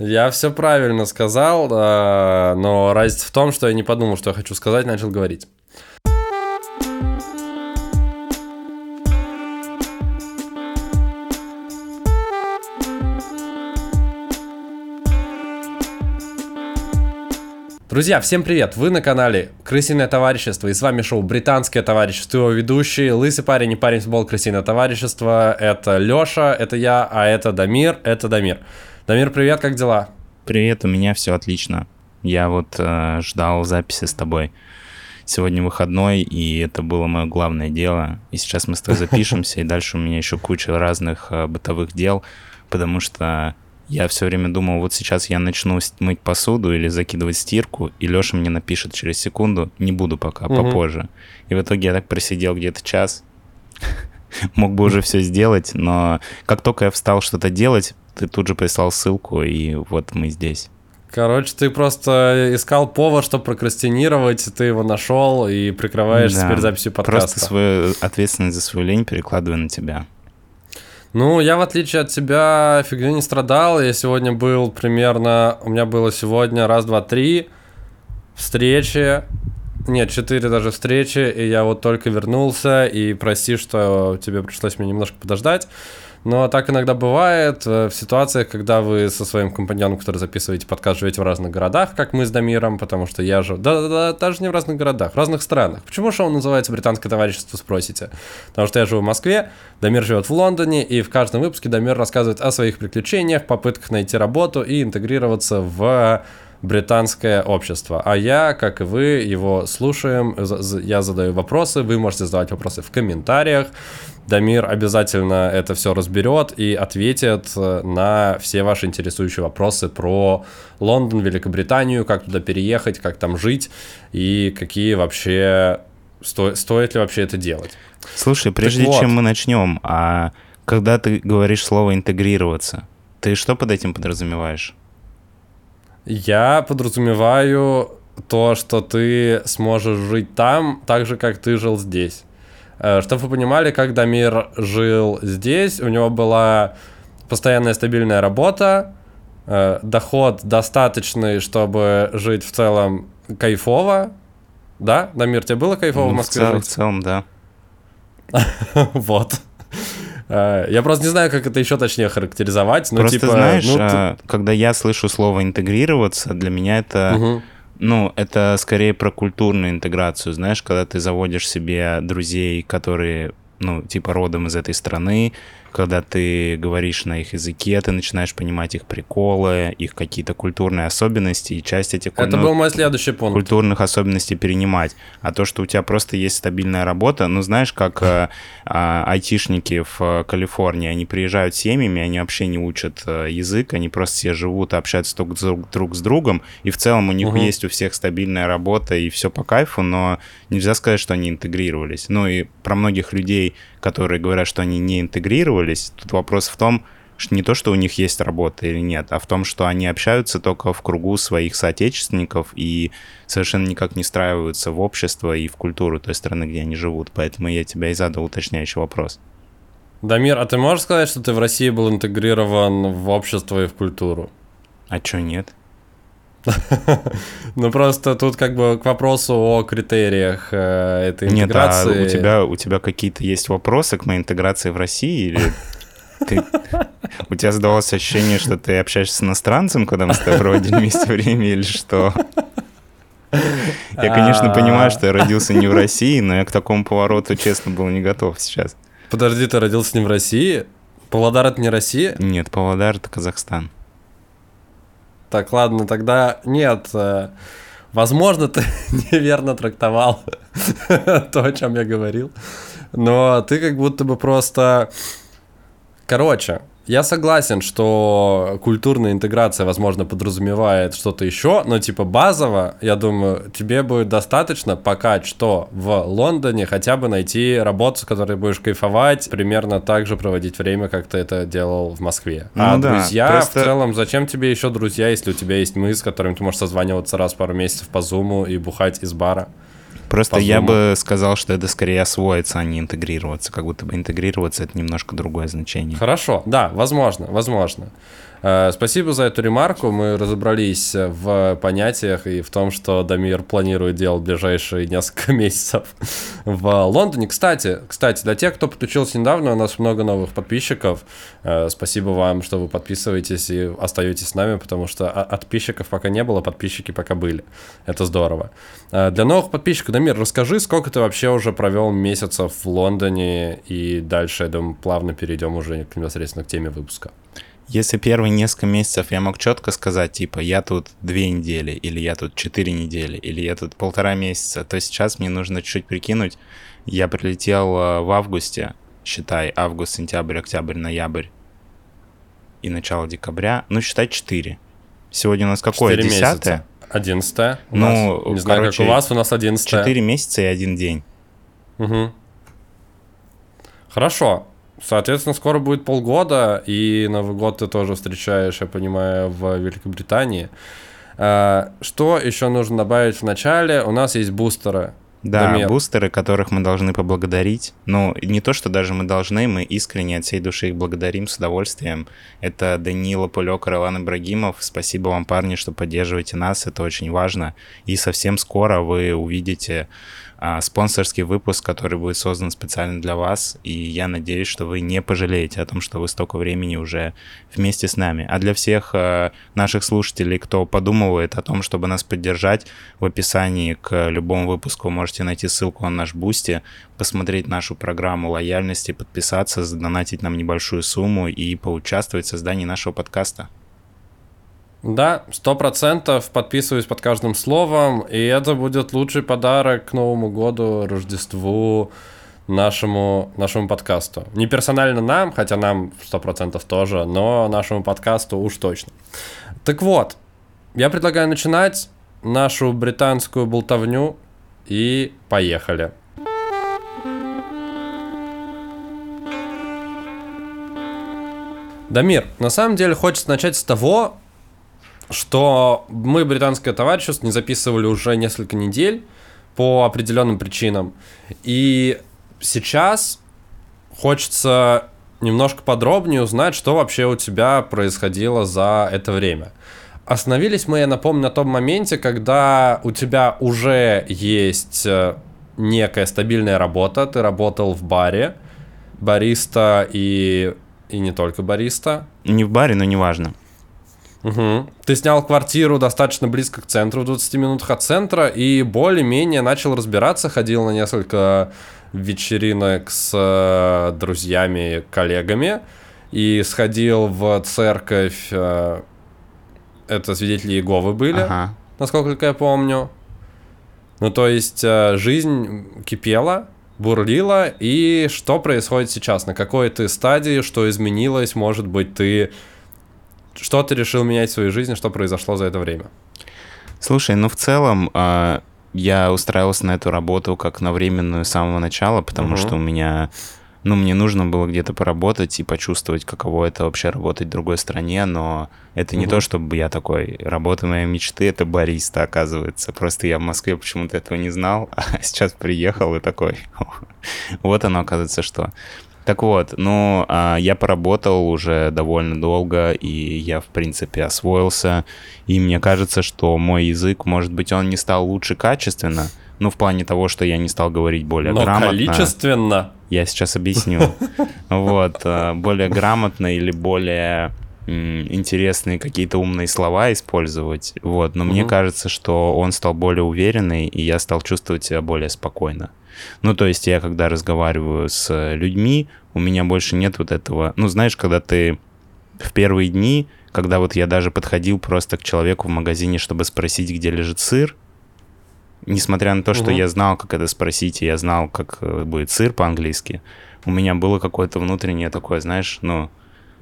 Я все правильно сказал, а, но разница в том, что я не подумал, что я хочу сказать, начал говорить. Друзья, всем привет! Вы на канале Крысиное товарищество и с вами шоу Британское товарищество. Его ведущий Лысый парень и парень с бол Крысиное товарищество. Это Лёша, это я, а это Дамир, это Дамир. Дамир, привет, как дела? Привет, у меня все отлично. Я вот э, ждал записи с тобой. Сегодня выходной, и это было мое главное дело. И сейчас мы с тобой запишемся, и дальше у меня еще куча разных э, бытовых дел, потому что я все время думал, вот сейчас я начну мыть посуду или закидывать стирку, и Леша мне напишет через секунду, не буду пока, угу. попозже. И в итоге я так просидел где-то час, мог бы уже все сделать, но как только я встал что-то делать, ты тут же прислал ссылку, и вот мы здесь. Короче, ты просто искал повод, чтобы прокрастинировать, ты его нашел и прикрываешь да, теперь записью подкаста. Просто свою ответственность за свою лень перекладываю на тебя. Ну, я, в отличие от тебя, фигню не страдал. Я сегодня был примерно... У меня было сегодня раз, два, три встречи. Нет, четыре даже встречи, и я вот только вернулся, и прости, что тебе пришлось мне немножко подождать. Но так иногда бывает э, в ситуациях, когда вы со своим компаньоном, который записываете подкаст, живете в разных городах, как мы с Дамиром, потому что я же... Да-да-да, даже не в разных городах, в разных странах. Почему шоу называется «Британское товарищество», спросите? Потому что я живу в Москве, Дамир живет в Лондоне, и в каждом выпуске Дамир рассказывает о своих приключениях, попытках найти работу и интегрироваться в британское общество. А я, как и вы, его слушаем, я задаю вопросы, вы можете задавать вопросы в комментариях. Дамир обязательно это все разберет и ответит э, на все ваши интересующие вопросы про Лондон, Великобританию, как туда переехать, как там жить и какие вообще сто, стоит ли вообще это делать. Слушай, прежде так чем вот. мы начнем, а когда ты говоришь слово интегрироваться, ты что под этим подразумеваешь? Я подразумеваю то, что ты сможешь жить там, так же, как ты жил здесь. Э, Чтобы вы понимали, как Дамир жил здесь, у него была постоянная стабильная работа, э, доход достаточный, чтобы жить в целом кайфово. Да, Дамир, тебе было кайфово ну, в Москве в цел, жить? В целом, да. Вот. Э, я просто не знаю, как это еще точнее характеризовать. Но просто типа, знаешь, ну, ты... когда я слышу слово интегрироваться, для меня это угу. Ну, это скорее про культурную интеграцию, знаешь, когда ты заводишь себе друзей, которые, ну, типа родом из этой страны, когда ты говоришь на их языке, ты начинаешь понимать их приколы, их какие-то культурные особенности, и часть этих Это ну, был мой следующий пункт. культурных особенностей перенимать. А то, что у тебя просто есть стабильная работа, ну, знаешь, как э, э, айтишники в э, Калифорнии, они приезжают семьями, они вообще не учат э, язык, они просто все живут, общаются друг, друг, друг с другом, и в целом у них угу. есть у всех стабильная работа, и все по кайфу, но нельзя сказать, что они интегрировались. Ну, и про многих людей, которые говорят, что они не интегрировались. Тут вопрос в том, что не то, что у них есть работа или нет, а в том, что они общаются только в кругу своих соотечественников и совершенно никак не встраиваются в общество и в культуру той страны, где они живут. Поэтому я тебя и задал уточняющий вопрос. Дамир, а ты можешь сказать, что ты в России был интегрирован в общество и в культуру? А чё нет? Ну просто тут как бы к вопросу о критериях э, этой интеграции. Нет, а у тебя, у тебя какие-то есть вопросы к моей интеграции в России или ты, у тебя сдалось ощущение, что ты общаешься с иностранцем, когда мы с тобой проводили вместе время, или что? Я, конечно, понимаю, что я родился не в России, но я к такому повороту, честно, был не готов сейчас. Подожди, ты родился не в России? Павлодар — это не Россия? Нет, Павлодар — это Казахстан. Так, ладно, тогда нет. Э, возможно, ты неверно трактовал то, о чем я говорил. Но ты как будто бы просто... Короче, я согласен, что культурная интеграция, возможно, подразумевает что-то еще, но типа базово, я думаю, тебе будет достаточно пока что в Лондоне хотя бы найти работу, с которой будешь кайфовать, примерно так же проводить время, как ты это делал в Москве. Ну, а да, друзья, просто... в целом, зачем тебе еще друзья, если у тебя есть мы, с которыми ты можешь созваниваться раз в пару месяцев по зуму и бухать из бара? Просто я бы сказал, что это скорее освоиться, а не интегрироваться. Как будто бы интегрироваться — это немножко другое значение. Хорошо, да, возможно, возможно. Э, спасибо за эту ремарку. Мы разобрались в понятиях и в том, что Дамир планирует делать ближайшие несколько месяцев в Лондоне. Кстати, кстати, для тех, кто подключился недавно, у нас много новых подписчиков. Э, спасибо вам, что вы подписываетесь и остаетесь с нами, потому что подписчиков пока не было, подписчики пока были. Это здорово. Э, для новых подписчиков, Дамир, расскажи, сколько ты вообще уже провел месяцев в Лондоне, и дальше, я думаю, плавно перейдем уже непосредственно к теме выпуска. Если первые несколько месяцев я мог четко сказать, типа, я тут две недели, или я тут четыре недели, или я тут полтора месяца, то сейчас мне нужно чуть-чуть прикинуть. Я прилетел э, в августе, считай, август, сентябрь, октябрь, ноябрь и начало декабря, ну, считай, четыре. Сегодня у нас какое? Десятое? Одиннадцатое. Ну, не знаю, короче, как у вас, у нас одиннадцатое. Четыре месяца и один день. Угу. Хорошо. Соответственно, скоро будет полгода, и Новый год ты тоже встречаешь, я понимаю, в Великобритании. А, что еще нужно добавить в начале? У нас есть бустеры. Да, Дамир. бустеры, которых мы должны поблагодарить. Ну, не то, что даже мы должны, мы искренне от всей души их благодарим с удовольствием. Это Данила Пулек, Ролан Ибрагимов. Спасибо вам, парни, что поддерживаете нас, это очень важно. И совсем скоро вы увидите а, спонсорский выпуск, который будет создан специально для вас, и я надеюсь, что вы не пожалеете о том, что вы столько времени уже вместе с нами. А для всех а, наших слушателей, кто подумывает о том, чтобы нас поддержать, в описании к любому выпуску можете найти ссылку на наш Бусти, посмотреть нашу программу лояльности, подписаться, задонатить нам небольшую сумму и поучаствовать в создании нашего подкаста. Да, сто процентов подписываюсь под каждым словом, и это будет лучший подарок к Новому году, Рождеству, нашему, нашему подкасту. Не персонально нам, хотя нам сто процентов тоже, но нашему подкасту уж точно. Так вот, я предлагаю начинать нашу британскую болтовню и поехали. Дамир, на самом деле хочется начать с того, что мы, британское товарищество, не записывали уже несколько недель по определенным причинам. И сейчас хочется немножко подробнее узнать, что вообще у тебя происходило за это время. Остановились мы, я напомню, на том моменте, когда у тебя уже есть э, некая стабильная работа, ты работал в баре, бариста и, и не только бариста. Не в баре, но неважно. Угу. Ты снял квартиру достаточно близко к центру, в 20 минутах от центра, и более-менее начал разбираться, ходил на несколько вечеринок с э, друзьями, коллегами, и сходил в церковь, э, это свидетели Иеговы были, ага. насколько я помню. Ну, то есть э, жизнь кипела, бурлила, и что происходит сейчас? На какой ты стадии, что изменилось? Может быть, ты что ты решил менять в своей жизни, что произошло за это время? Слушай, ну в целом э, я устраивался на эту работу как на временную с самого начала, потому угу. что у меня, ну мне нужно было где-то поработать и почувствовать, каково это вообще работать в другой стране, но это угу. не то, чтобы я такой, работа моей мечты, это бариста, оказывается. Просто я в Москве почему-то этого не знал, а сейчас приехал и такой, вот оно, оказывается, что. Так вот, ну, а, я поработал уже довольно долго, и я, в принципе, освоился. И мне кажется, что мой язык, может быть, он не стал лучше качественно, ну, в плане того, что я не стал говорить более Но грамотно. количественно? Я сейчас объясню. Вот, а, более грамотно или более интересные какие-то умные слова использовать. Вот, но мне кажется, что он стал более уверенный, и я стал чувствовать себя более спокойно. Ну, то есть я когда разговариваю с людьми, у меня больше нет вот этого... Ну, знаешь, когда ты в первые дни, когда вот я даже подходил просто к человеку в магазине, чтобы спросить, где лежит сыр, несмотря на то, что угу. я знал, как это спросить, и я знал, как э, будет сыр по-английски, у меня было какое-то внутреннее такое, знаешь, ну,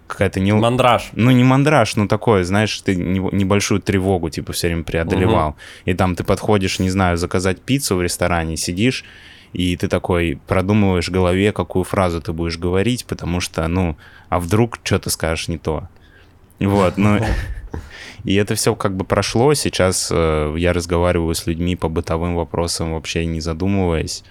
какая-то не... Мандраж. Ну, не мандраж, но такое, знаешь, ты небольшую тревогу, типа, все время преодолевал. Угу. И там ты подходишь, не знаю, заказать пиццу в ресторане, сидишь, и ты такой продумываешь в голове, какую фразу ты будешь говорить, потому что, ну, а вдруг что ты скажешь не то. Вот, ну... И это все как бы прошло. Сейчас э, я разговариваю с людьми по бытовым вопросам, вообще не задумываясь.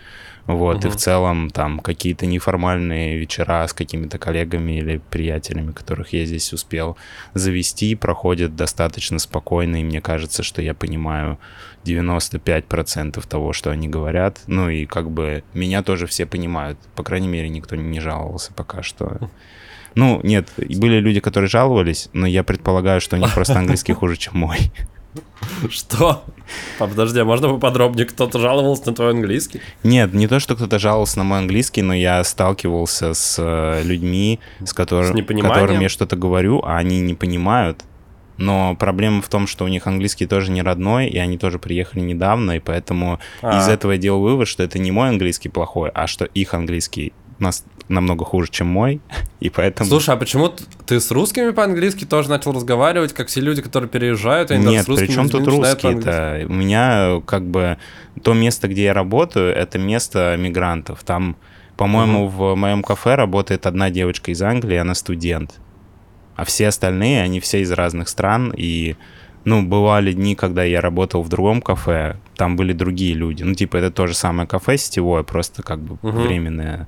Вот, Мгм. и в целом там какие-то неформальные вечера с какими-то коллегами или приятелями, которых я здесь успел завести, проходят достаточно спокойно, и мне кажется, что я понимаю 95% того, что они говорят. Ну и как бы меня тоже все понимают. По крайней мере, никто не жаловался пока что. Ну, нет, были люди, которые жаловались, но я предполагаю, что у них просто английский хуже, чем мой. Что? Подожди, а можно поподробнее? Кто-то жаловался на твой английский? Нет, не то, что кто-то жаловался на мой английский, но я сталкивался с э, людьми, с, котор- С которым я что-то говорю, а они не понимают. Но проблема в том, что у них английский тоже не родной, и они тоже приехали недавно, и поэтому А. из этого я делал вывод, что это не мой английский плохой, а что их английский нас намного хуже, чем мой, и поэтому... Слушай, а почему ты с русскими по-английски тоже начал разговаривать, как все люди, которые переезжают, они даже Нет, с русскими при чем тут начинают русские по-английски? то У меня как бы то место, где я работаю, это место мигрантов. Там, по-моему, в моем кафе работает одна девочка из Англии, она студент. А все остальные, они все из разных стран. И, ну, бывали дни, когда я работал в другом кафе, там были другие люди. Ну, типа, это то же самое кафе сетевое, просто как бы Мгм. временное.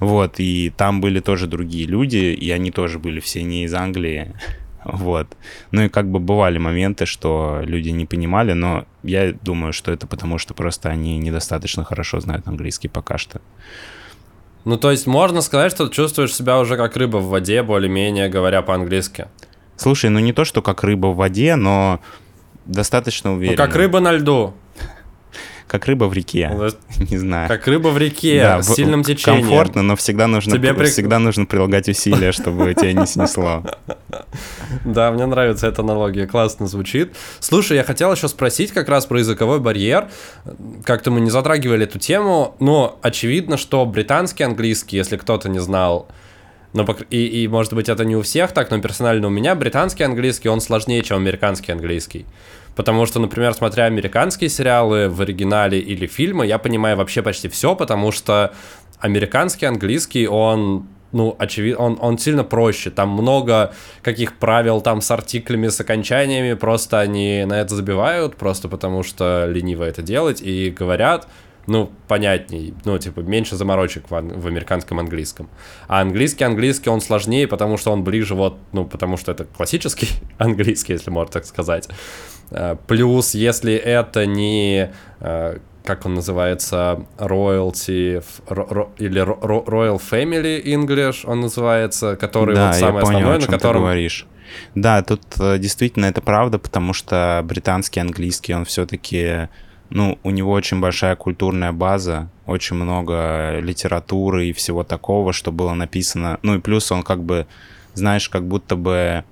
Вот, и там были тоже другие люди, и они тоже были все не из Англии. Вот. Ну и как бы бывали моменты, что люди не понимали, но я думаю, что это потому, что просто они недостаточно хорошо знают английский пока что. Ну, то есть можно сказать, что ты чувствуешь себя уже как рыба в воде, более-менее говоря по-английски. Слушай, ну не то, что как рыба в воде, но достаточно Ну, уверен. как рыба на льду. Как рыба в реке. Ну, Не знаю. Как рыба в реке Да, с в- сильным течением. Комфортно, но всегда нужно, Тебе пр- прик- всегда нужно прилагать усилия, чтобы тебя не снесло. Да, мне нравится эта аналогия, классно звучит. Слушай, я хотел еще спросить как раз про языковой барьер. Как-то мы не затрагивали эту тему, но очевидно, что британский английский, если кто-то не знал, но, пок- и, и, может быть, это не у всех так, но персонально у меня британский английский, он сложнее, чем американский английский. Потому что, например, смотря американские сериалы в оригинале или фильмы, я понимаю вообще почти все, потому что американский английский, он ну, очевидно, он, он сильно проще. Там много каких правил там с артиклями, с окончаниями, просто они на это забивают, просто потому что лениво это делать, и говорят, ну, понятней, ну, типа, меньше заморочек в, ан- в американском английском. А английский английский, он сложнее, потому что он ближе вот, ну, потому что это классический английский, если можно так сказать. Э, Плюс, если это не, э, как он называется, royalty, или royal family English, он называется, который да, вот я самый понял, о на чем ты котором... говоришь. Да, тут э, действительно это правда, потому что британский английский, он все-таки, ну, у него очень большая культурная база, очень много литературы и всего такого, что было написано. Ну и плюс он как бы, знаешь, как будто бы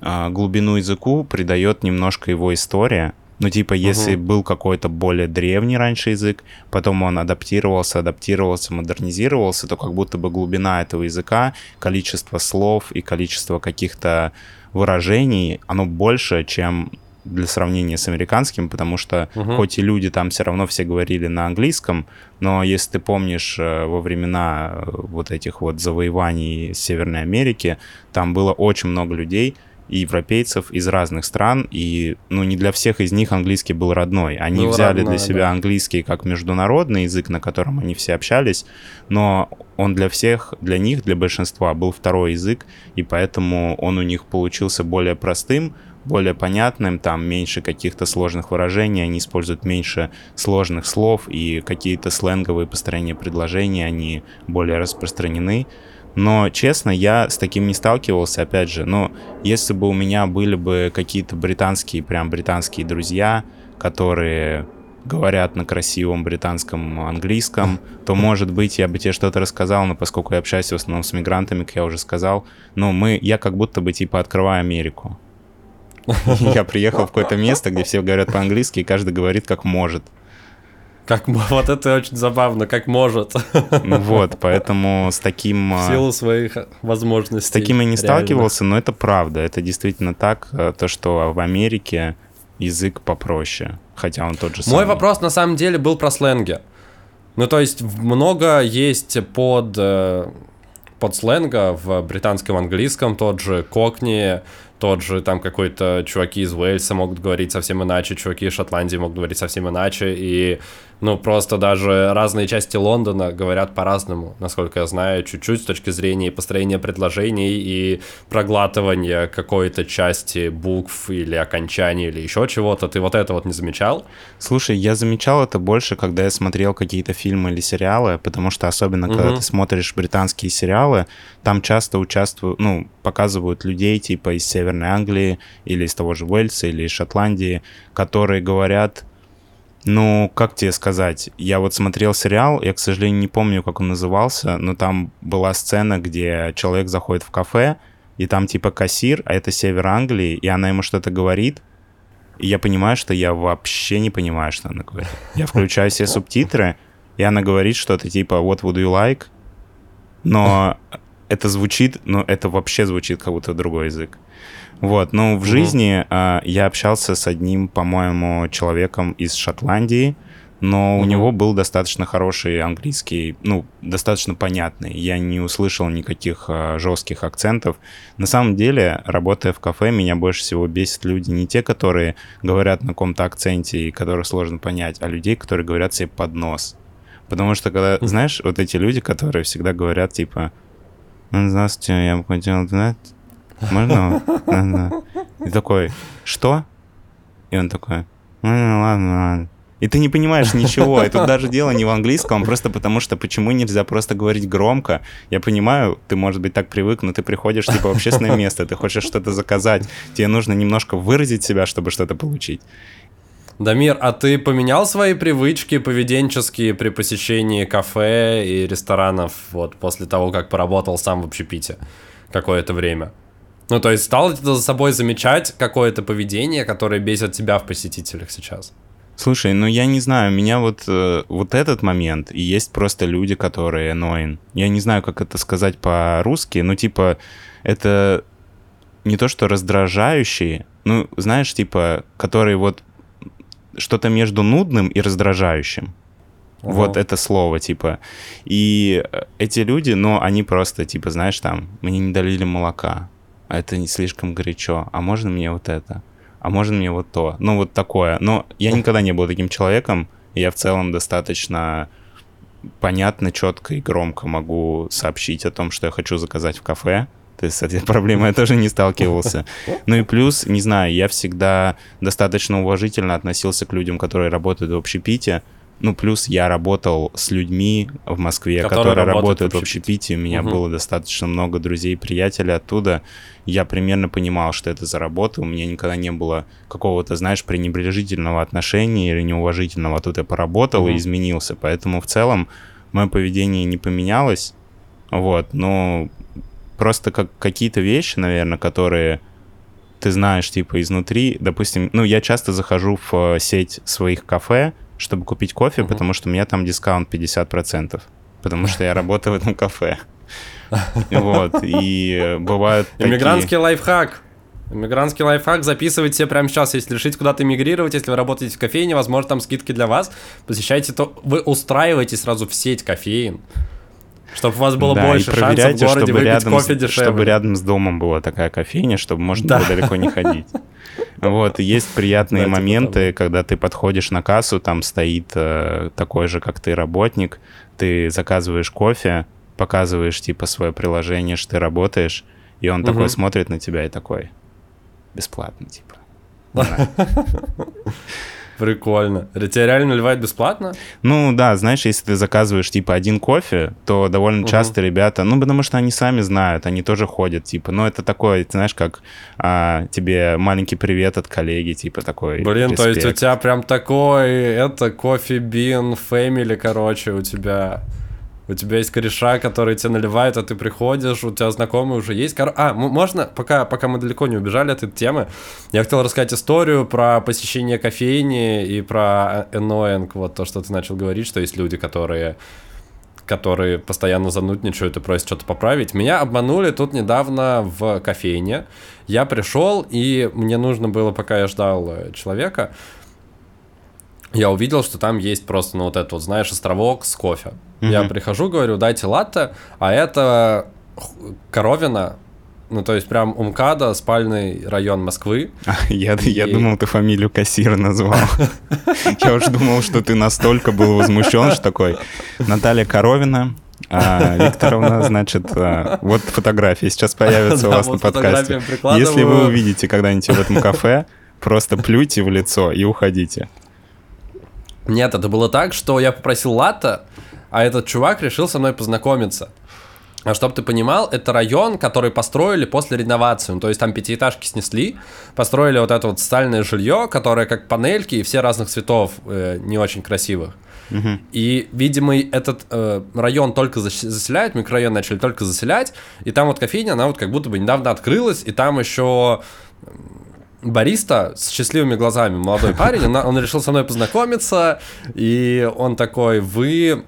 а, глубину языку придает немножко его история. Ну, типа, если Мгм. был какой-то более древний раньше язык, потом он адаптировался, адаптировался, модернизировался, то как будто бы глубина этого языка, количество слов и количество каких-то выражений, оно больше, чем для сравнения с американским, потому что Мгм. хоть и люди там все равно все говорили на английском, но если ты помнишь э, во времена э, вот этих вот завоеваний Северной Америки, там было очень много людей, и европейцев из разных стран, и ну не для всех из них английский был родной. Они Был взяли родной, для себя да. английский как международный язык, на котором они все общались, но он для всех, для них, для большинства был второй язык, и поэтому он у них получился более простым, более понятным, там меньше каких-то сложных выражений, они используют меньше сложных слов, и какие-то сленговые построения предложений, они более распространены. Но, честно, я с таким не сталкивался, опять же. Но если бы у меня были бы какие-то британские, прям британские друзья, которые говорят на красивом британском английском, то, может быть, я бы тебе что-то рассказал, но поскольку я общаюсь в основном с мигрантами, как я уже сказал, ну, мы, я как будто бы, типа, открываю Америку. Я приехал в какое-то место, где все говорят по-английски, и каждый говорит как может. Как, вот это очень забавно, как может. Ну вот, поэтому с таким... В а, силу своих возможностей. С таким я не реальных. сталкивался, но это правда. Это действительно так. э, То, что в Америке язык попроще, хотя он тот же самый. Мой вопрос на самом деле был про сленги. Ну, то есть много есть под, э, под сленга в британском английском, тот же кокни, тот же там какой-то чуваки из Уэльса могут говорить совсем иначе, чуваки из Шотландии могут говорить совсем иначе, и Ну, просто даже разные части Лондона говорят по-разному, насколько я знаю, чуть-чуть с точки зрения построения предложений и проглатывания какой-то части букв или окончаний или еще чего-то. Ты вот это вот не замечал? Слушай, я замечал это больше, когда я смотрел какие-то фильмы или сериалы, потому что особенно, угу. когда ты смотришь британские сериалы, там часто участвуют, ну, показывают людей типа из Северной Англии или из того же Уэльса или из Шотландии, которые говорят ну, как тебе сказать? Я вот смотрел сериал, я, к сожалению, не помню, как он назывался, но там была сцена, где человек заходит в кафе, и там типа кассир, а это север Англии, и она ему что-то говорит, и я понимаю, что я вообще не понимаю, что она говорит. Я включаю все субтитры, и она говорит что-то типа «What would you like?» Но это звучит, но это вообще звучит как будто другой язык. Вот, ну, в угу. жизни э, я общался с одним, по-моему, человеком из Шотландии, но угу. у него был достаточно хороший английский, ну, достаточно понятный. Я не услышал никаких э, жестких акцентов. На самом деле, работая в кафе, меня больше всего бесит люди не те, которые говорят на каком-то акценте и которых сложно понять, а людей, которые говорят себе под нос. Потому что, когда, знаешь, вот эти люди, которые всегда говорят, типа, здравствуйте, я бы хотел знать, можно? Да, И такой, что? И он такой, ну ладно, ладно. И ты не понимаешь ничего. И тут даже дело не в английском, просто потому что почему нельзя просто говорить громко? Я понимаю, ты, может быть, так привык, но ты приходишь типа в общественное место, ты хочешь что-то заказать, тебе нужно немножко выразить себя, чтобы что-то получить. Дамир, а ты поменял свои привычки поведенческие при посещении кафе и ресторанов вот после того, как поработал сам в общепите какое-то время? Ну, то есть стал ты за собой замечать какое-то поведение, которое бесит тебя в посетителях сейчас? Слушай, ну я не знаю, меня вот, э, вот этот момент, и есть просто люди, которые annoying. Я не знаю, как это сказать по-русски, но типа это не то, что раздражающие, ну, знаешь, типа, которые вот что-то между нудным и раздражающим. Ага. Вот это слово, типа. И эти люди, ну, они просто, типа, знаешь, там, мне не долили молока а это не слишком горячо, а можно мне вот это, а можно мне вот то, ну вот такое. Но я никогда не был таким человеком, я в целом достаточно понятно, четко и громко могу сообщить о том, что я хочу заказать в кафе. То есть с этой проблемой я тоже не сталкивался. Ну и плюс, не знаю, я всегда достаточно уважительно относился к людям, которые работают в общепите, ну, плюс я работал с людьми в Москве, которые, которые работают в общепите. У меня угу. было достаточно много друзей, приятелей оттуда. Я примерно понимал, что это за работа. У меня никогда не было какого-то, знаешь, пренебрежительного отношения или неуважительного. А тут я поработал угу. и изменился. Поэтому в целом мое поведение не поменялось. Вот, но просто как какие-то вещи, наверное, которые ты знаешь, типа, изнутри. Допустим, ну, я часто захожу в э, сеть своих кафе, чтобы купить кофе, угу. потому что у меня там дискаунт 50%, потому что я работаю в этом кафе. Вот, и бывают Иммигрантский лайфхак. Иммигрантский лайфхак записывайте прямо сейчас, если решите куда-то эмигрировать, если вы работаете в кофейне, возможно, там скидки для вас, посещайте, то вы устраиваете сразу в сеть кофеин, чтобы у вас было да, больше шансов в городе выпить рядом, кофе дешевле. Чтобы рядом с домом была такая кофейня, чтобы можно да. было далеко не ходить. Вот, есть приятные да, моменты, типа когда ты подходишь на кассу, там стоит э, такой же, как ты, работник, ты заказываешь кофе, показываешь, типа, свое приложение, что ты работаешь, и он угу. такой смотрит на тебя и такой, бесплатно, типа. Прикольно. Тебя реально наливают бесплатно? Ну да, знаешь, если ты заказываешь типа один кофе, то довольно угу. часто ребята, ну потому что они сами знают, они тоже ходят, типа, ну это такое, ты знаешь, как а, тебе маленький привет от коллеги, типа такой. Блин, респект. то есть у тебя прям такой, это кофе бин, фэмили, короче, у тебя у тебя есть кореша, которые тебе наливают, а ты приходишь, у тебя знакомые уже есть. Кор... А, можно, пока, пока мы далеко не убежали от этой темы, я хотел рассказать историю про посещение кофейни и про annoying, вот то, что ты начал говорить, что есть люди, которые которые постоянно занудничают и просят что-то поправить. Меня обманули тут недавно в кофейне. Я пришел, и мне нужно было, пока я ждал э, человека, я увидел, что там есть просто, ну, вот этот вот, знаешь, островок с кофе. Mm-hmm. Я прихожу, говорю, дайте латте, а это коровина Ну, то есть прям у МКАДа спальный район Москвы. Я, я И- думал, ты фамилию кассира назвал. Я уже думал, что ты настолько был возмущен, что такой. Наталья Коровина, а, Викторовна, значит, а, вот фотографии сейчас появятся у вас на подкасте. Если вы увидите когда-нибудь в этом кафе, просто плюйте в лицо и уходите. Нет, это было так, что я попросил латте, а этот чувак решил со мной познакомиться. А чтобы ты понимал, это район, который построили после реновации. Ну, то есть там пятиэтажки снесли, построили вот это вот социальное жилье, которое как панельки и все разных цветов, э, не очень красивых. Мгм. И, видимо, этот э, район только зас- заселяют, микрорайон начали только заселять, и там вот кофейня, она вот как будто бы недавно открылась, и там еще бариста с счастливыми глазами, молодой парень, он, он решил со мной познакомиться, и он такой, вы...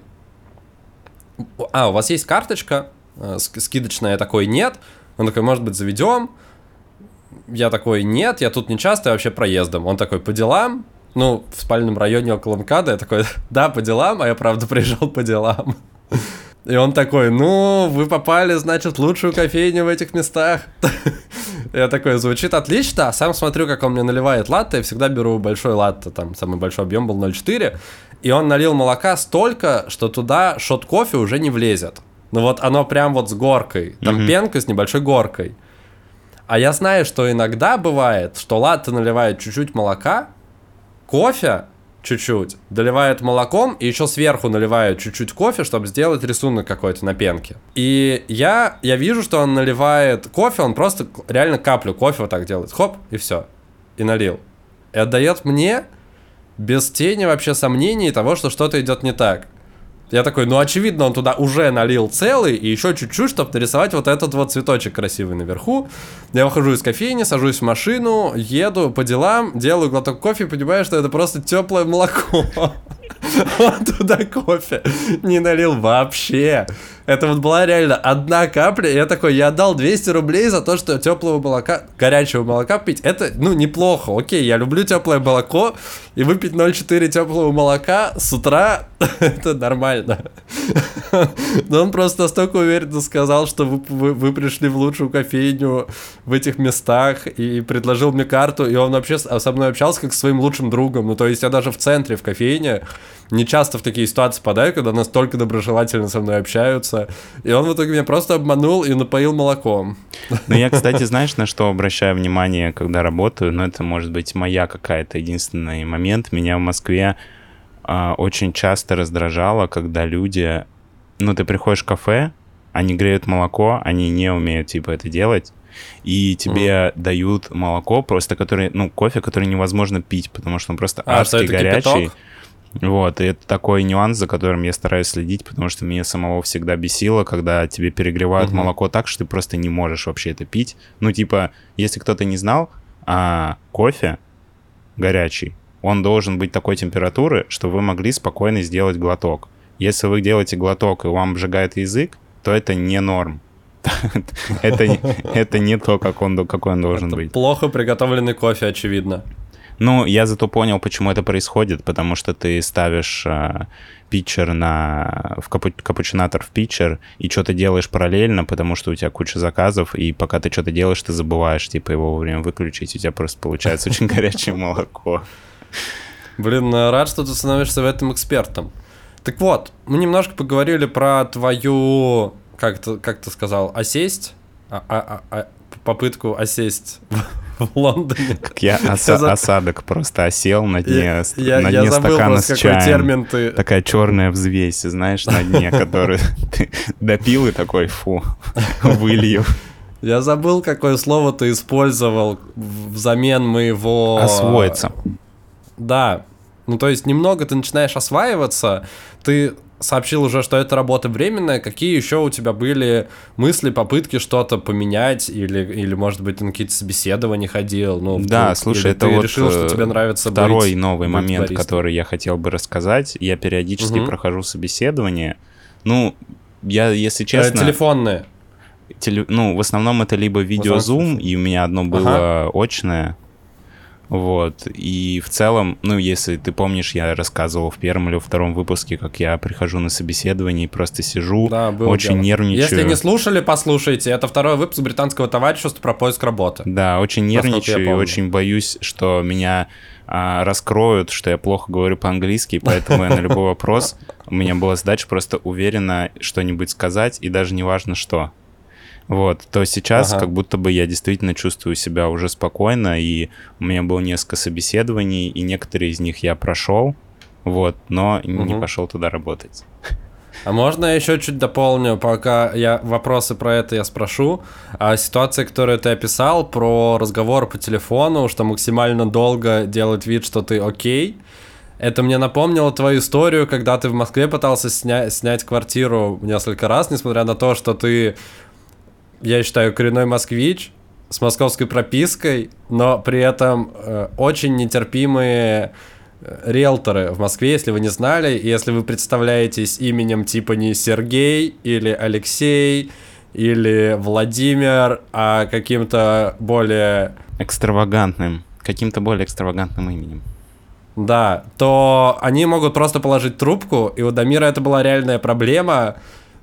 А, у вас есть карточка э, ск- скидочная? Я такой, нет. Он такой, может быть, заведем? Я такой, нет, я тут не часто, я вообще проездом. Он такой, по делам? Ну, в спальном районе около МКАДа. Я такой, да, по делам, а я, правда, приезжал по делам. И он такой, ну, вы попали, значит, лучшую кофейню в этих местах. Я такой, звучит отлично, а сам смотрю, как он мне наливает латте, я всегда беру большой латте, там самый большой объем был 0,4, и он налил молока столько, что туда шот кофе уже не влезет. Ну вот оно прям вот с горкой, там Мгм. пенка с небольшой горкой. А я знаю, что иногда бывает, что латте наливает чуть-чуть молока, кофе чуть-чуть, доливают молоком и еще сверху наливают чуть-чуть кофе, чтобы сделать рисунок какой-то на пенке. И я, я вижу, что он наливает кофе, он просто реально каплю кофе вот так делает, хоп, и все, и налил. И отдает мне без тени вообще сомнений того, что что-то идет не так. Я такой, ну очевидно, он туда уже налил целый и еще чуть-чуть, чтобы нарисовать вот этот вот цветочек красивый наверху. Я выхожу из кофейни, сажусь в машину, еду по делам, делаю глоток кофе и понимаю, что это просто теплое молоко. Он туда кофе не налил вообще. Это вот была реально одна капля, и я такой, я отдал 200 рублей за то, что теплого молока, горячего молока пить. Это, ну, неплохо, окей, я люблю теплое молоко, и выпить 0,4 теплого молока с утра, это нормально. Но он просто настолько уверенно сказал, что вы, вы, вы пришли в лучшую кофейню в этих местах, и предложил мне карту, и он вообще со мной общался как с своим лучшим другом. Ну, то есть я даже в центре, в кофейне, не часто в такие ситуации попадаю, когда настолько доброжелательно со мной общаются. И он в итоге меня просто обманул и напоил молоком. Ну, я, кстати, знаешь, на что обращаю внимание, когда работаю? Ну, это может быть моя какая-то единственный момент. Меня в Москве а, очень часто раздражало, когда люди... Ну, ты приходишь в кафе, они греют молоко, они не умеют, типа, это делать, и тебе дают молоко просто, которое, ну, кофе, который невозможно пить, потому что он просто А, горячий. кипяток? Вот, и это такой нюанс, за которым я стараюсь следить, потому что меня самого всегда бесило, когда тебе перегревают Мгм. молоко так, что ты просто не можешь вообще это пить. Ну, типа, если кто-то не знал, а кофе горячий, он должен быть такой температуры, что вы могли спокойно сделать глоток. Если вы делаете глоток и вам обжигает язык, то это не норм. Это не- это не то, как он, какой он должен Это быть. плохо приготовленный кофе, очевидно. Ну, я зато понял, почему это происходит, потому что ты ставишь а, питчер на... в капу- капучинатор в питчер и что-то делаешь параллельно, потому что у тебя куча заказов, и пока ты что-то делаешь, ты забываешь, типа, его вовремя выключить, у тебя просто получается очень горячее молоко. Блин, э, рад, что ты становишься в этом экспертом. Так вот, мы немножко поговорили про твою, как ты, как ты сказал, осесть, А- а- а- а- попытку осесть в Лондоне. Как я оса- за- осадок просто осел на дне, Я, я- на я дне забыл стакана с чаем. термин ты... Такая черная взвесь, знаешь, на дне, которую ты допил и такой, фу, вылью. Я забыл, какое слово ты использовал взамен моего... Освоиться. Да. Ну, то есть немного ты начинаешь осваиваться, ты сообщил уже, что это работа временная, какие еще у тебя были мысли, попытки что-то поменять, или, или может быть, ты на какие-то собеседования ходил, ну, Да, вдруг, слушай, или это ты вот решил, что э, тебе нравится второй быть- новый быть момент, баристой. который я хотел бы рассказать. Я периодически Мгм. прохожу собеседование. Ну, я, если Э, честно, телефонные. теле- ну, в основном это либо видео Zoom, и у меня одно было очное. Вот. И в целом, ну, если ты помнишь, я рассказывал в первом или втором выпуске, как я прихожу на собеседование и просто сижу, Да, было очень дело. нервничаю. Если не слушали, послушайте. Это второй выпуск британского товарищества про поиск работы. Да, очень нервничаю и очень боюсь, что меня а, раскроют, что я плохо говорю по-английски, поэтому я на любой вопрос, у меня была задача просто уверенно что-нибудь сказать, и даже не важно что. Вот, то сейчас Ага. как будто бы я действительно чувствую себя уже спокойно, и у меня было несколько собеседований, и некоторые из них я прошел, вот, но не Мгм. пошел туда работать. А можно я еще чуть дополню, пока я вопросы про это я спрошу. А ситуация, которую ты описал, про разговор по телефону, что максимально долго делать вид, что ты окей, это мне напомнило твою историю, когда ты в Москве пытался сня- снять квартиру несколько раз, несмотря на то, что ты, я считаю, коренной москвич с московской пропиской, но при этом э, очень нетерпимые э, риэлторы в Москве, если вы не знали, и если вы представляетесь именем типа не Сергей или Алексей или Владимир, а каким-то более Экстравагантным, каким-то более экстравагантным именем. Да, то они могут просто положить трубку, и у Дамира это была реальная проблема.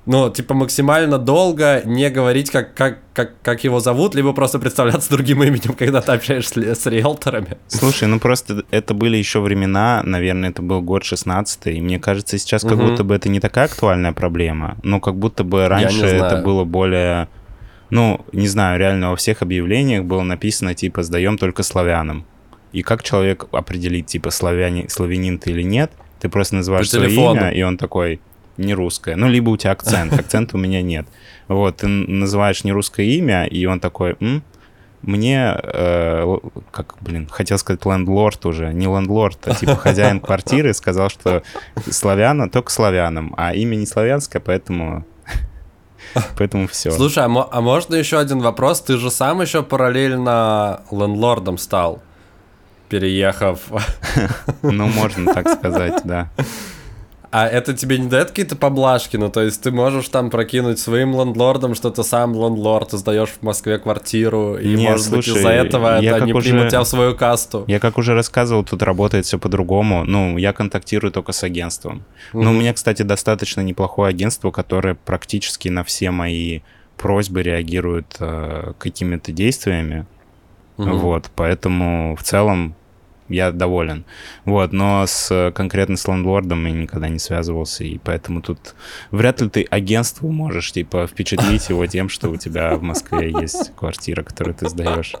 Ну, типа, максимально долго не говорить, как, как, как, как его зовут, либо просто представляться другим именем, когда ты общаешься с, с риэлторами. Слушай, ну просто это были еще времена, наверное, это был год 16 и мне кажется, сейчас как Мгм. будто бы это не такая актуальная проблема, но как будто бы раньше это было более, ну, не знаю, реально во всех объявлениях было написано, типа, сдаем только славянам. И как человек определить, типа, славяне, славянин ты или нет, ты просто называешь По свое телефону. имя, и он такой, не русское. Ну, либо у тебя акцент, акцента у меня нет. Вот, ты называешь не русское имя, и он такой, «М, мне, э, как, блин, хотел сказать лендлорд уже, не лендлорд, а типа хозяин квартиры сказал, что славяна только славянам, а имя не славянское, поэтому, поэтому все. Слушай, а, а можно еще один вопрос? Ты же сам еще параллельно лендлордом стал, переехав. Ну, можно так сказать, да. А это тебе не дает какие-то поблажки? Ну, то есть ты можешь там прокинуть своим лендлордом, что ты сам лендлорд, ты сдаешь в Москве квартиру, и, Не, может быть, слушай, из-за этого я это не уже- примут тебя в свою касту. Я, как уже рассказывал, тут работает все по-другому. Ну, я контактирую только с агентством. Но у Мгм. меня, кстати, достаточно неплохое агентство, которое практически на все мои просьбы реагирует э, какими-то действиями. Мгм. Вот, поэтому в целом я доволен. Вот, но с э, конкретно с лендлордом я никогда не связывался, и поэтому тут вряд ли ты агентству можешь, типа, впечатлить его тем, что у тебя в Москве есть квартира, которую ты сдаешь.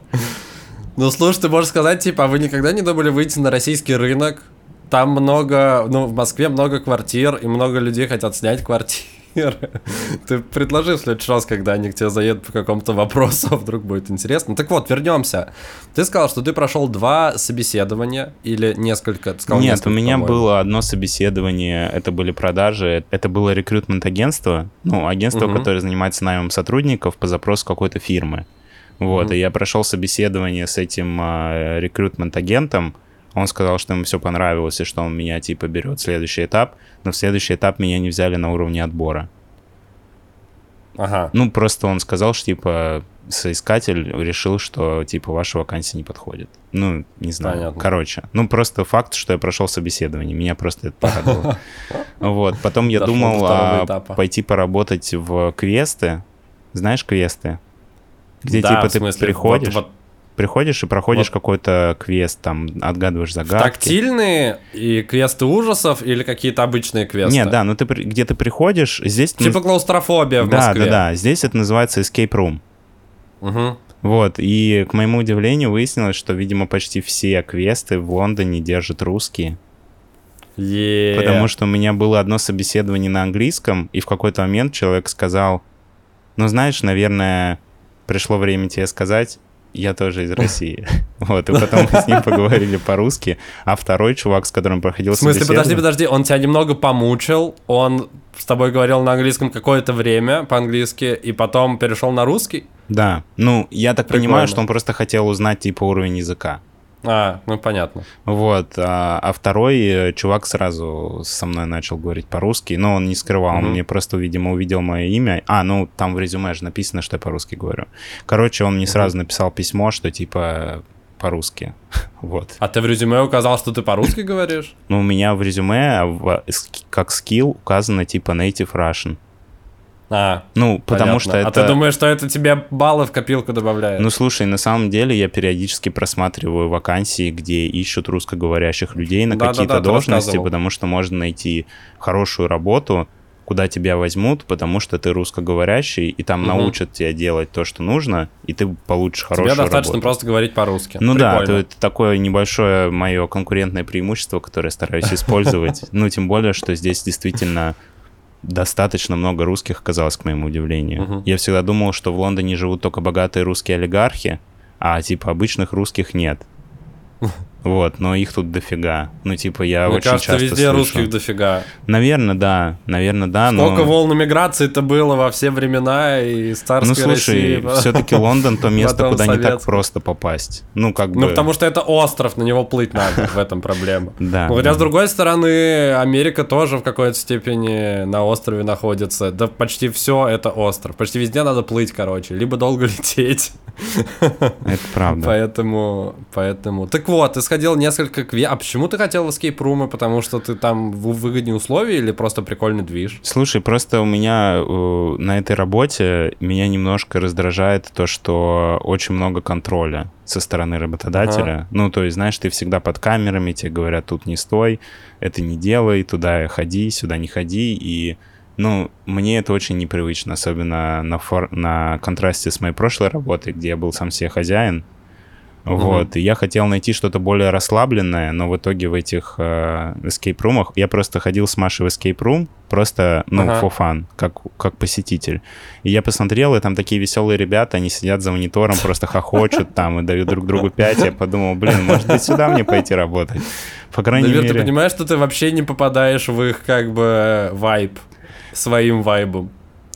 Ну, слушай, ты можешь сказать, типа, а вы никогда не думали выйти на российский рынок? Там много, ну, в Москве много квартир, и много людей хотят снять квартиры. Ты предложи в следующий раз, когда они к тебе заедут по какому-то вопросу, а вдруг будет интересно. Так вот, вернемся. Ты сказал, что ты прошел два собеседования или несколько? Ты сказал Нет, несколько, у меня было одно собеседование, это были продажи, это было рекрутмент-агентство, ну, агентство, Мгм. которое занимается наймом сотрудников по запросу какой-то фирмы. Вот, Мгм. и я прошел собеседование с этим а, рекрутмент-агентом, он сказал, что ему все понравилось, и что он меня, типа, берет в следующий этап, но в следующий этап меня не взяли на уровне отбора. Ага. Ну, просто он сказал, что, типа, соискатель решил, что, типа, ваша вакансия не подходит. Ну, не знаю. Понятно. Короче, ну, просто факт, что я прошел собеседование. Меня просто это порадовало. Вот. Потом я думал а, пойти поработать в квесты. Знаешь квесты? Где, типа, ты приходишь, приходишь и проходишь Вот. какой-то квест, там, отгадываешь загадки. Тактильные и квесты ужасов или какие-то обычные квесты? Нет, да, ну ты где ты приходишь, здесь... Типа клаустрофобия в да, Москве. да, да, здесь это называется escape room. Мгм. Вот, и к моему удивлению выяснилось, что, видимо, почти все квесты в Лондоне держат русские. Е. Потому что у меня было одно собеседование на английском, и в какой-то момент человек сказал, ну, знаешь, наверное, пришло время тебе сказать, я тоже из России. Вот, и потом мы с ним поговорили по-русски, а второй чувак, с которым проходил В смысле, подожди, подожди, он тебя немного помучил, он с тобой говорил на английском какое-то время по-английски, и потом перешел на русский? Да, ну, я так Прикольно. понимаю, что он просто хотел узнать, типа, уровень языка. А, ну понятно. Вот, а, а второй э, чувак сразу со мной начал говорить по-русски, но он не скрывал, он Мгм. мне просто, видимо, увидел мое имя. А, ну, там в резюме же написано, что я по-русски говорю. Короче, он мне сразу написал письмо, что, типа, по-русски. Вот. А ты в резюме указал, что ты по-русски говоришь? Ну, у меня в резюме в- с- как скилл указано типа native Russian. А, Ну, потому понятно. что это... А ты думаешь, что это тебе баллы в копилку добавляет? Ну, слушай, на самом деле я периодически просматриваю вакансии, где ищут русскоговорящих людей на Да-да-да, какие-то ты должности, рассказывал. потому что можно найти хорошую работу, куда тебя возьмут, потому что ты русскоговорящий, и там Мгм. научат тебя делать то, что нужно, и ты получишь Тебе хорошую достаточно работу. просто говорить по-русски. Ну да, Прикольно. то это такое небольшое мое конкурентное преимущество, которое я стараюсь использовать. Ну, тем более, что здесь действительно достаточно много русских оказалось, к моему удивлению. Мгм. Я всегда думал, что в Лондоне живут только богатые русские олигархи, а типа обычных русских нет. Вот, но их тут дофига. Ну, типа, я Мне очень кажется, часто везде слышу. русских дофига. Наверное, да. Наверное, да, но... Сколько волн миграции-то было во все времена и царской Ну, слушай, России. все-таки Лондон то место, куда не так просто попасть. Ну, как бы... Ну, потому что это остров, на него плыть надо, в этом проблема. Да. Ну, хотя, с другой стороны, Америка тоже в какой-то степени на острове находится. Да почти все это остров. Почти везде надо плыть, короче. Либо долго лететь. Это правда. Поэтому, поэтому... Так вот, ты сходил несколько кве... А почему ты хотел в эскейп-румы? Потому что ты там в выгоднее условия или просто прикольный движ? Слушай, просто у меня э, на этой работе меня немножко раздражает то, что очень много контроля со стороны работодателя. Ну, то есть, знаешь, ты всегда под камерами, тебе говорят, тут не стой, это не делай, туда ходи, сюда не ходи, и ну, мне это очень непривычно, особенно на, фор- на контрасте с моей прошлой работой, где я был сам себе хозяин. Вот, и я хотел найти что-то более расслабленное, но в итоге в этих э, escape-румах я просто ходил с Машей в escape-room, просто, ну, Ага. for fun, как, как посетитель. И я посмотрел, и там такие веселые ребята, они сидят за монитором, просто хохочут там и дают друг другу пять. Я подумал, блин, может быть, сюда мне пойти работать? По крайней Давид, мере... ты понимаешь, что ты вообще не попадаешь в их, как бы, вайб? Своим вайбом.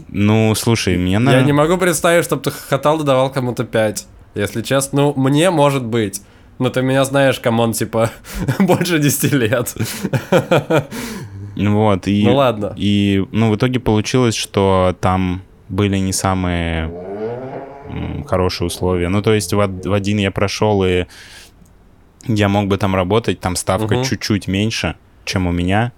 Ну, слушай, мне на... Я не могу представить, чтобы ты хохотал и давал кому-то 5. Если честно, ну, мне может быть. Но ты меня знаешь, come on, типа, больше 10 лет. Вот, и... Ну ладно. И, ну, в итоге получилось, что там были не самые хорошие условия. Ну, то есть в, в один я прошел, и я мог бы там работать, там ставка Мгм. чуть-чуть меньше, чем у меня.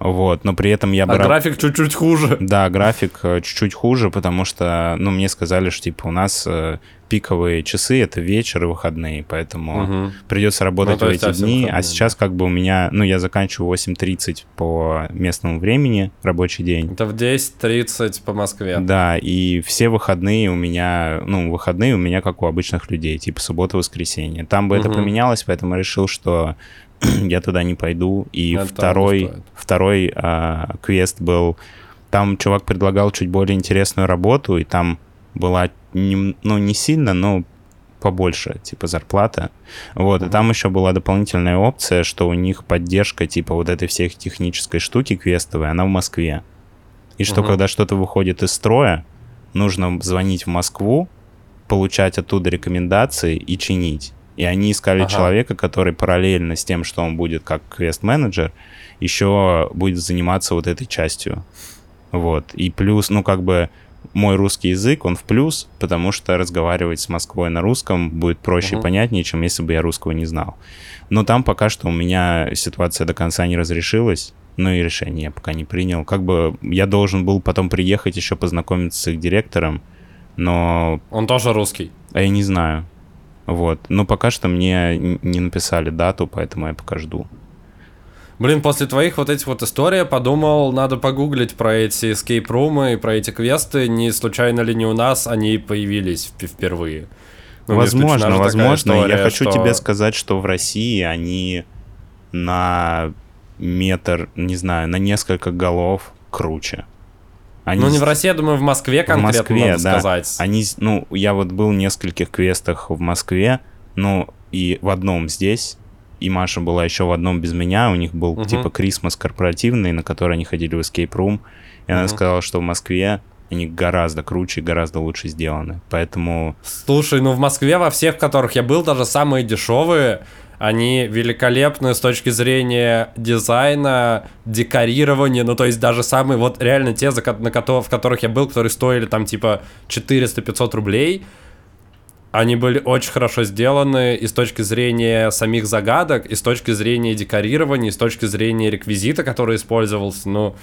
Вот, но при этом я бы... А ра- график чуть-чуть хуже. Да, график э, чуть-чуть хуже, потому что, ну, мне сказали, что, типа, у нас э, пиковые часы — это вечер и выходные, поэтому Мгм. придется работать Ну, в эти а дни. выходные, А сейчас как бы у меня, ну, я заканчиваю 8.30 по местному времени рабочий день. Это в 10.30 по Москве. Да, и все выходные у меня, ну, выходные у меня как у обычных людей, типа суббота-воскресенье. Там бы это Мгм. поменялось, поэтому решил, что я туда не пойду. И Это второй, не второй а, квест был, там чувак предлагал чуть более интересную работу, и там была, нем- ну, не сильно, но побольше, типа, зарплата. Вот, и Мгм. там еще была дополнительная опция, что у них поддержка, типа, вот этой всей технической штуки квестовой, она в Москве. И что, Мгм. когда что-то выходит из строя, нужно звонить в Москву, получать оттуда рекомендации и чинить. И они искали Ага. человека, который параллельно с тем, что он будет как квест-менеджер, еще будет заниматься вот этой частью. Вот. И плюс, ну, как бы, мой русский язык, он в плюс, потому что разговаривать с Москвой на русском будет проще Мгм. и понятнее, чем если бы я русского не знал. Но там пока что у меня ситуация до конца не разрешилась, ну и решение я пока не принял. Как бы я должен был потом приехать еще познакомиться с их директором, но Он тоже русский. а я не знаю. Вот. Но пока что мне не написали дату, поэтому я пока жду. Блин, после твоих вот этих вот историй я подумал, надо погуглить про эти escape-румы и про эти квесты, не случайно ли не у нас они появились вп- впервые. Ну, возможно, возможно. история, я хочу что- тебе сказать, что в России они на метр, не знаю, на несколько голов круче. Они Ну, не в России, я думаю, в Москве в конкретно Москве, надо да. сказать. Они, ну, я вот был в нескольких квестах в Москве, ну, и в одном здесь, и Маша была еще в одном без меня, у них был Мгм. типа Крисмас корпоративный, на который они ходили в Escape Room, и она Мгм. сказала, что в Москве они гораздо круче, гораздо лучше сделаны, поэтому... Слушай, ну в Москве во всех, в которых я был, даже самые дешевые, они великолепны с точки зрения дизайна, декорирования, ну то есть даже самые, вот реально те, за на в которых я был, которые стоили там типа 400-500 рублей, Они были очень хорошо сделаны и с точки зрения самих загадок, и с точки зрения декорирования, и с точки зрения реквизита, который использовался. Ну,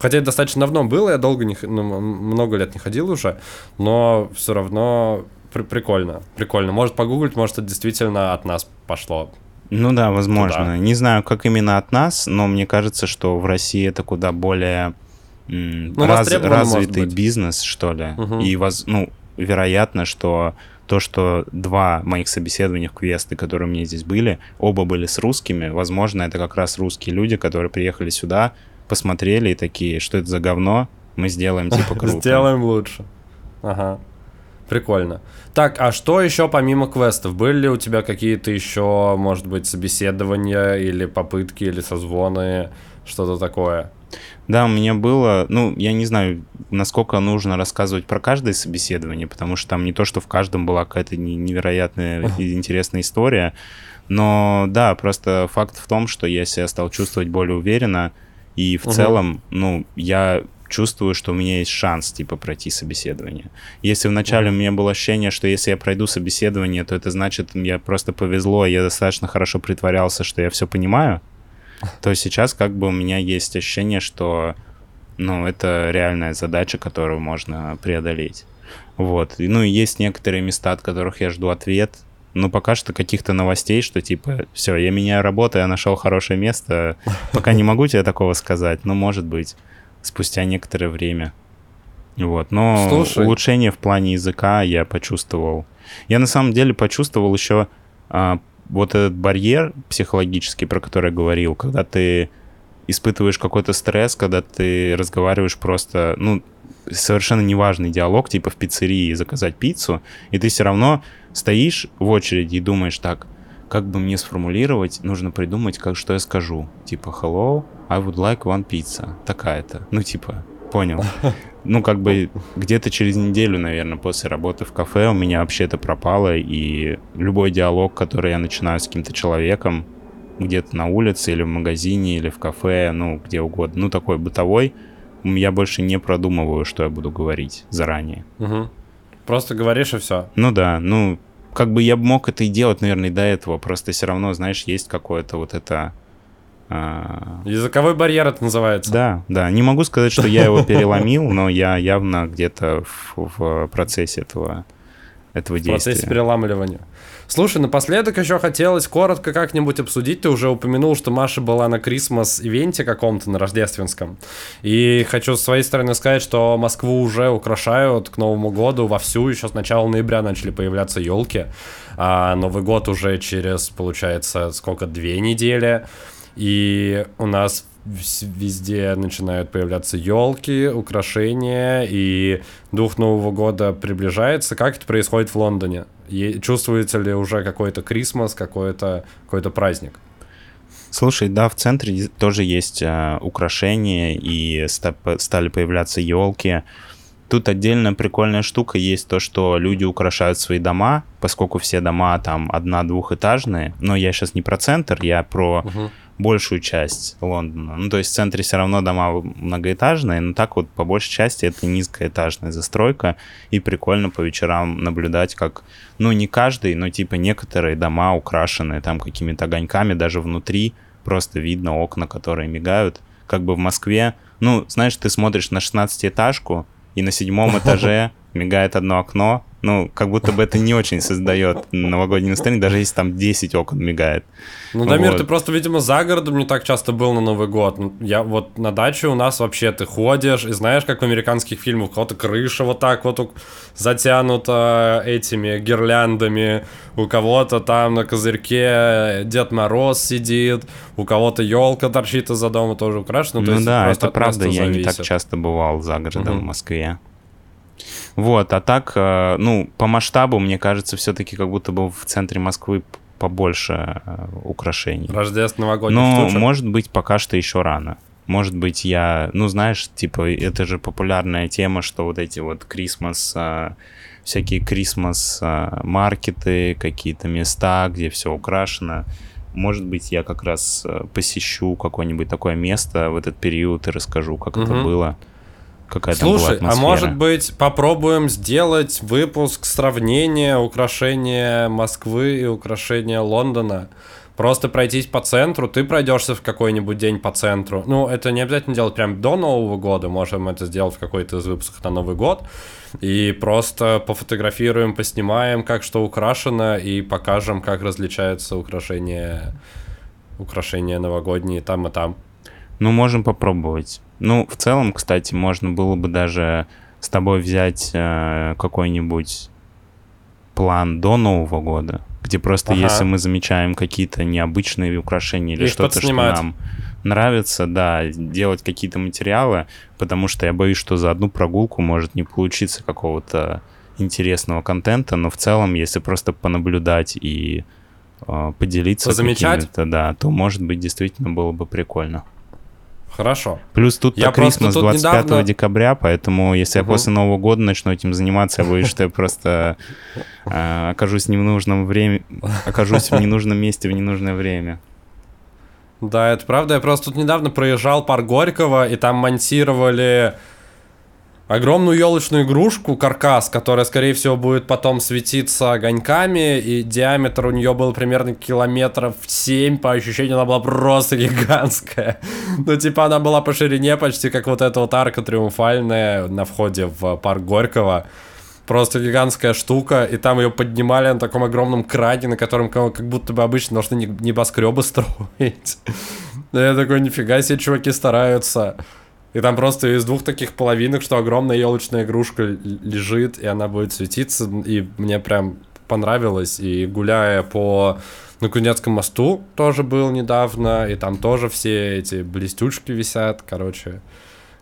хотя это достаточно давно было, я долго не, ну, много лет не ходил уже, но все равно при прикольно, прикольно. Может погуглить, может это действительно от нас пошло. Ну да, возможно. Туда. Не знаю, как именно от нас, но мне кажется, что в России это куда более ну, раз, развитый бизнес, что ли. Угу. И воз, ну, вероятно, что то, что два моих собеседования в квесты, которые у меня здесь были, оба были с русскими, возможно, это как раз русские люди, которые приехали сюда, посмотрели и такие, что это за говно, мы сделаем типа круто. Сделаем лучше. Ага. Прикольно. Так, а что еще помимо квестов? Были ли у тебя какие-то еще, может быть, собеседования или попытки, или созвоны, что-то такое? Да, у меня было, ну, я не знаю, насколько нужно рассказывать про каждое собеседование, потому что там не то, что в каждом была какая-то невероятная и интересная история, но да, просто факт в том, что я себя стал чувствовать более уверенно, и в угу. целом, ну, я чувствую, что у меня есть шанс, типа, пройти собеседование. Если вначале mm у меня было ощущение, что если я пройду собеседование, то это значит, мне просто повезло, я достаточно хорошо притворялся, что я все понимаю, то сейчас как бы у меня есть ощущение, что, ну, это реальная задача, которую можно преодолеть. Вот. Ну, и есть некоторые места, от которых я жду ответ, но пока что каких-то новостей, что типа, все, я меняю работу, я нашел хорошее место. Пока не могу тебе такого сказать, но может быть спустя некоторое время. Вот, но Слушай. улучшение в плане языка я почувствовал. Я на самом деле почувствовал еще а, вот этот барьер психологический, про который я говорил, когда ты испытываешь какой-то стресс, когда ты разговариваешь просто, ну, совершенно неважный диалог, типа в пиццерии заказать пиццу, и ты все равно стоишь в очереди и думаешь так, как бы мне сформулировать, нужно придумать, как что я скажу. Типа, hello, I would like one pizza. Такая-то. Ну, типа, понял. Ну, как бы где-то через неделю, наверное, после работы в кафе у меня вообще это пропало, и любой диалог, который я начинаю с каким-то человеком, где-то на улице или в магазине, или в кафе, ну, где угодно, ну, такой бытовой, я больше не продумываю, что я буду говорить заранее. Угу. Просто говоришь и все. Ну да, ну, как бы я мог это и делать, наверное, и до этого, просто все равно, знаешь, есть какое-то вот это... А... Языковой барьер это называется. Да, да. Не могу сказать, что я его переломил, но я явно где-то в, в процессе этого, этого действия. В процессе переламливания. Слушай, напоследок еще хотелось коротко как-нибудь обсудить. Ты уже упомянул, что Маша была на Крисмас-ивенте каком-то, на рождественском. И хочу с своей стороны сказать, что Москву уже украшают к Новому году вовсю. Еще с начала ноября начали появляться елки. А Новый год уже через, получается, сколько, две недели. И у нас везде начинают появляться елки, украшения, и дух Нового года приближается. Как это происходит в Лондоне? Чувствуете ли уже какой-то Крисмас, какой-то какой праздник? Слушай, да, в центре тоже есть э, украшения и стали появляться елки. Тут отдельная прикольная штука есть то, что люди украшают свои дома, поскольку все дома там одна-двухэтажные. Но я сейчас не про центр, я про uh-huh большую часть Лондона. Ну, то есть в центре все равно дома многоэтажные, но так вот по большей части это низкоэтажная застройка, и прикольно по вечерам наблюдать, как, ну, не каждый, но типа некоторые дома украшены там какими-то огоньками, даже внутри просто видно окна, которые мигают, как бы в Москве. Ну, знаешь, ты смотришь на 16-этажку, и на седьмом этаже мигает одно окно, ну, как будто бы это не очень создает новогоднее настроение, даже если там 10 окон мигает. Ну, Дамир, вот. ты просто, видимо, за городом не так часто был на Новый год. Ну, я вот на даче у нас вообще ты ходишь, и знаешь, как в американских фильмах, у кого-то крыша вот так вот затянута этими гирляндами, у кого-то там на козырьке Дед Мороз сидит, у кого-то елка торчит из-за дома тоже украшена. Ну, ну да, это правда, я зависит. не так часто бывал за городом угу. в Москве. Вот, а так, э, ну, по масштабу, мне кажется, все-таки как будто бы в центре Москвы побольше э, украшений. Рождественский новогодний Но, штучек. может быть, пока что еще рано. Может быть, я, ну, знаешь, типа, это же популярная тема, что вот эти вот Крисмас, э, всякие Крисмас-маркеты, какие-то места, где все украшено. Может быть, я как раз посещу какое-нибудь такое место в этот период и расскажу, как угу. это было. Какая там была Слушай, а атмосфера. может быть, попробуем сделать выпуск сравнения украшения Москвы и украшения Лондона? Просто пройтись по центру, ты пройдешься в какой-нибудь день по центру. Ну, это не обязательно делать прям до Нового года, можем это сделать в какой-то из выпусков на Новый год. И просто пофотографируем, поснимаем, как что украшено, и покажем, как различаются украшения, украшения новогодние там и там. Ну, можем попробовать. Ну, в целом, кстати, можно было бы даже с тобой взять э, какой-нибудь план до Нового года, где просто Ага. если мы замечаем какие-то необычные украшения или что-то, что нам нравится, да, делать какие-то материалы, потому что я боюсь, что за одну прогулку может не получиться какого-то интересного контента, но в целом, если просто понаблюдать и э, поделиться Позамечать? какими-то, да, то, может быть, действительно было бы прикольно. Хорошо. Плюс тут Я Крисмас просто тут 25 недавно- декабря, поэтому если я Мгм. после Нового года начну этим заниматься, я боюсь, что я просто э, окажусь в нужном времени, окажусь в ненужном месте в ненужное время. Да, это правда. Я просто тут недавно проезжал парк Горького, и там монтировали огромную елочную игрушку, каркас, которая, скорее всего, будет потом светиться огоньками, и диаметр у нее был примерно километров 7, по ощущению она была просто гигантская. Ну, типа, она была по ширине почти как вот эта вот арка триумфальная на входе в парк Горького. Просто гигантская штука, и там ее поднимали на таком огромном кране, на котором ка- как будто бы обычно должны не- небоскребы строить. Да я такой, нифига себе, чуваки стараются. И там просто из двух таких половинок, что огромная елочная игрушка лежит, и она будет светиться, и мне прям понравилось. И гуляя по на Кузнецком мосту тоже был недавно, и там тоже все эти блестючки висят, короче.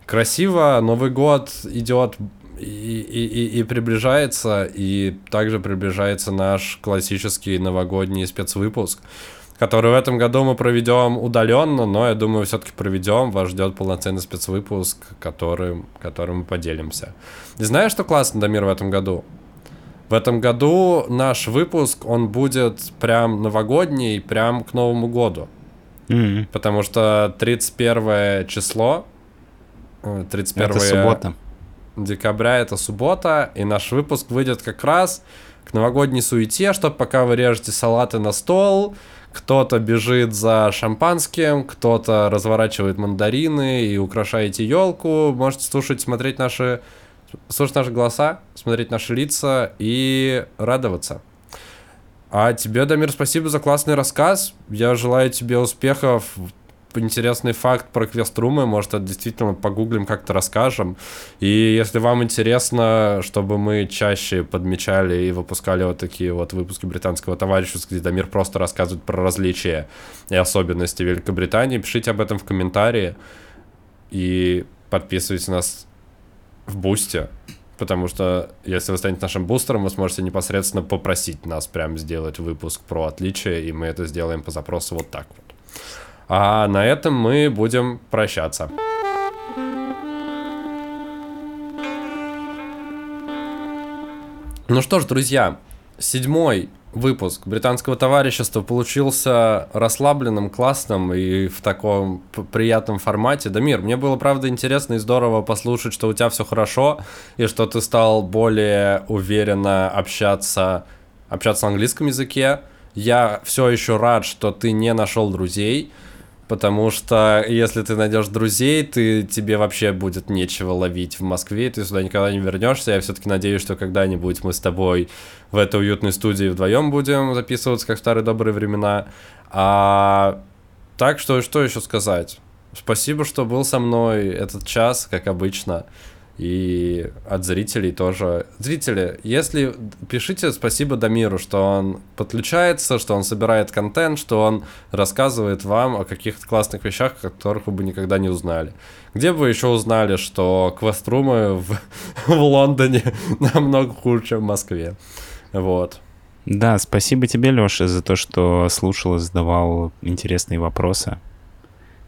Красиво, Новый год идет и, и, и, и приближается, и также приближается наш классический новогодний спецвыпуск, который в этом году мы проведем удаленно, но я думаю, все-таки проведем. Вас ждет полноценный спецвыпуск, которым, которым мы поделимся. И знаешь, что классно, Дамир, в этом году? В этом году наш выпуск, он будет прям новогодний, прям к Новому году. М, Потому что 31 число, э, 31 Это суббота. декабря это суббота, и наш выпуск выйдет как раз к новогодней суете, чтобы пока вы режете салаты на стол, кто-то бежит за шампанским, кто-то разворачивает мандарины и украшаете елку. Можете слушать, смотреть наши, слушать наши голоса, смотреть наши лица и радоваться. А тебе, Дамир, спасибо за классный рассказ. Я желаю тебе успехов. Интересный факт про квеструмы, может, это действительно погуглим, как-то расскажем. И если вам интересно, чтобы мы чаще подмечали и выпускали вот такие вот выпуски британского товарищества, где Дамир просто рассказывает про различия и особенности Великобритании, пишите об этом в комментарии и подписывайтесь на нас в Бусте, потому что если вы станете нашим бустером, вы сможете непосредственно попросить нас прям сделать выпуск про отличия, и мы это сделаем по запросу вот так вот. А на этом мы будем прощаться. Ну что ж, друзья, седьмой выпуск британского товарищества получился расслабленным, классным и в таком приятном формате. Дамир, мне было, правда, интересно и здорово послушать, что у тебя все хорошо, и что ты стал более уверенно общаться, общаться на английском языке. Я все еще рад, что ты не нашел друзей, потому что если ты найдешь друзей, ты, тебе вообще будет нечего ловить в Москве, ты сюда никогда не вернешься. Я все-таки надеюсь, что когда-нибудь мы с тобой в этой уютной студии вдвоем будем записываться, как в старые добрые времена. А так что, что еще сказать? Спасибо, что был со мной этот час, как обычно. И от зрителей тоже. Зрители, если пишите спасибо Дамиру, что он подключается, что он собирает контент, что он рассказывает вам о каких-то классных вещах, о которых вы бы никогда не узнали. Где бы вы еще узнали, что квеструмы в, в Лондоне намного хуже, чем в Москве? Вот. Да, спасибо тебе, Леша, за то, что слушал и задавал интересные вопросы.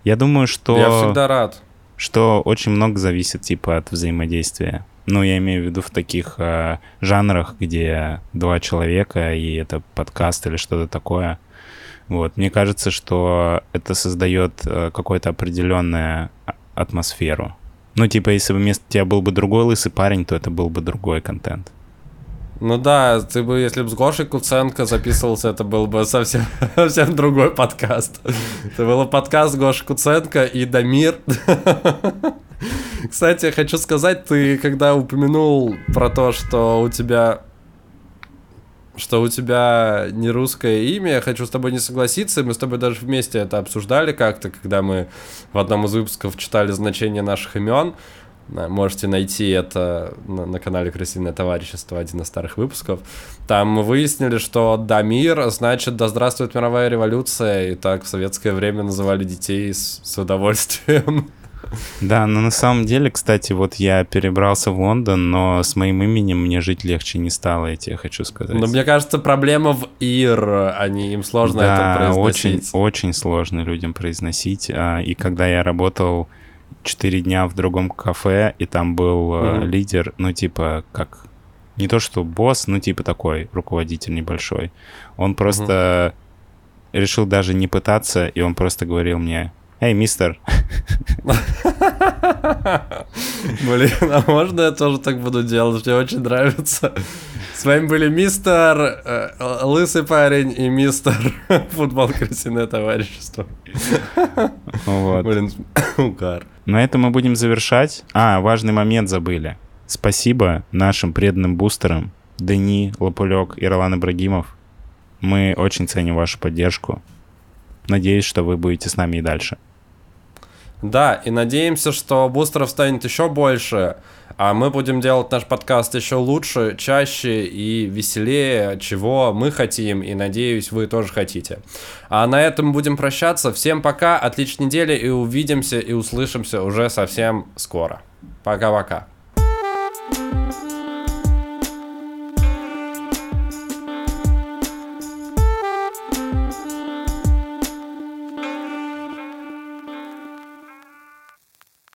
Я думаю, что... Я всегда рад. Что очень много зависит типа от взаимодействия. Ну, я имею в виду в таких э, жанрах, где два человека, и это подкаст или что-то такое. Вот. Мне кажется, что это создает э, какую-то определенную атмосферу. Ну, типа, если бы вместо тебя был бы другой лысый парень, то это был бы другой контент. Ну да, ты бы, если бы с Гошей Куценко записывался, это был бы совсем, совсем другой подкаст. Это был подкаст Гоши Куценко и Дамир. Кстати, хочу сказать, ты когда упомянул про то, что у тебя что у тебя не русское имя, я хочу с тобой не согласиться, мы с тобой даже вместе это обсуждали как-то, когда мы в одном из выпусков читали значение наших имен, Можете найти это на, на канале Красивое товарищество, один из старых выпусков. Там мы выяснили, что Дамир значит «Да здравствует мировая революция», и так в советское время называли детей с, с удовольствием. Да, но на самом деле, кстати, вот я перебрался в Лондон, но с моим именем мне жить легче не стало, я тебе хочу сказать. Но мне кажется, проблема в ИР, они им сложно да, это произносить. очень, очень сложно людям произносить. А, и когда я работал четыре дня в другом кафе, и там был mm-hmm. лидер, ну, типа, как... Не то, что босс, ну, типа такой руководитель небольшой. Он просто mm-hmm. решил даже не пытаться, и он просто говорил мне, «Эй, мистер!» Блин, а можно я тоже так буду делать? Мне очень нравится. С вами были мистер э, Лысый парень и мистер Футбол Крысиное товарищество. Вот. Блин, угар. На этом мы будем завершать. А, важный момент забыли. Спасибо нашим преданным бустерам Дени, Лопулек и Ролан Ибрагимов. Мы очень ценим вашу поддержку. Надеюсь, что вы будете с нами и дальше. Да, и надеемся, что бустеров станет еще больше, а мы будем делать наш подкаст еще лучше, чаще и веселее, чего мы хотим, и надеюсь, вы тоже хотите. А на этом будем прощаться. Всем пока, отличной недели, и увидимся и услышимся уже совсем скоро. Пока-пока. thank you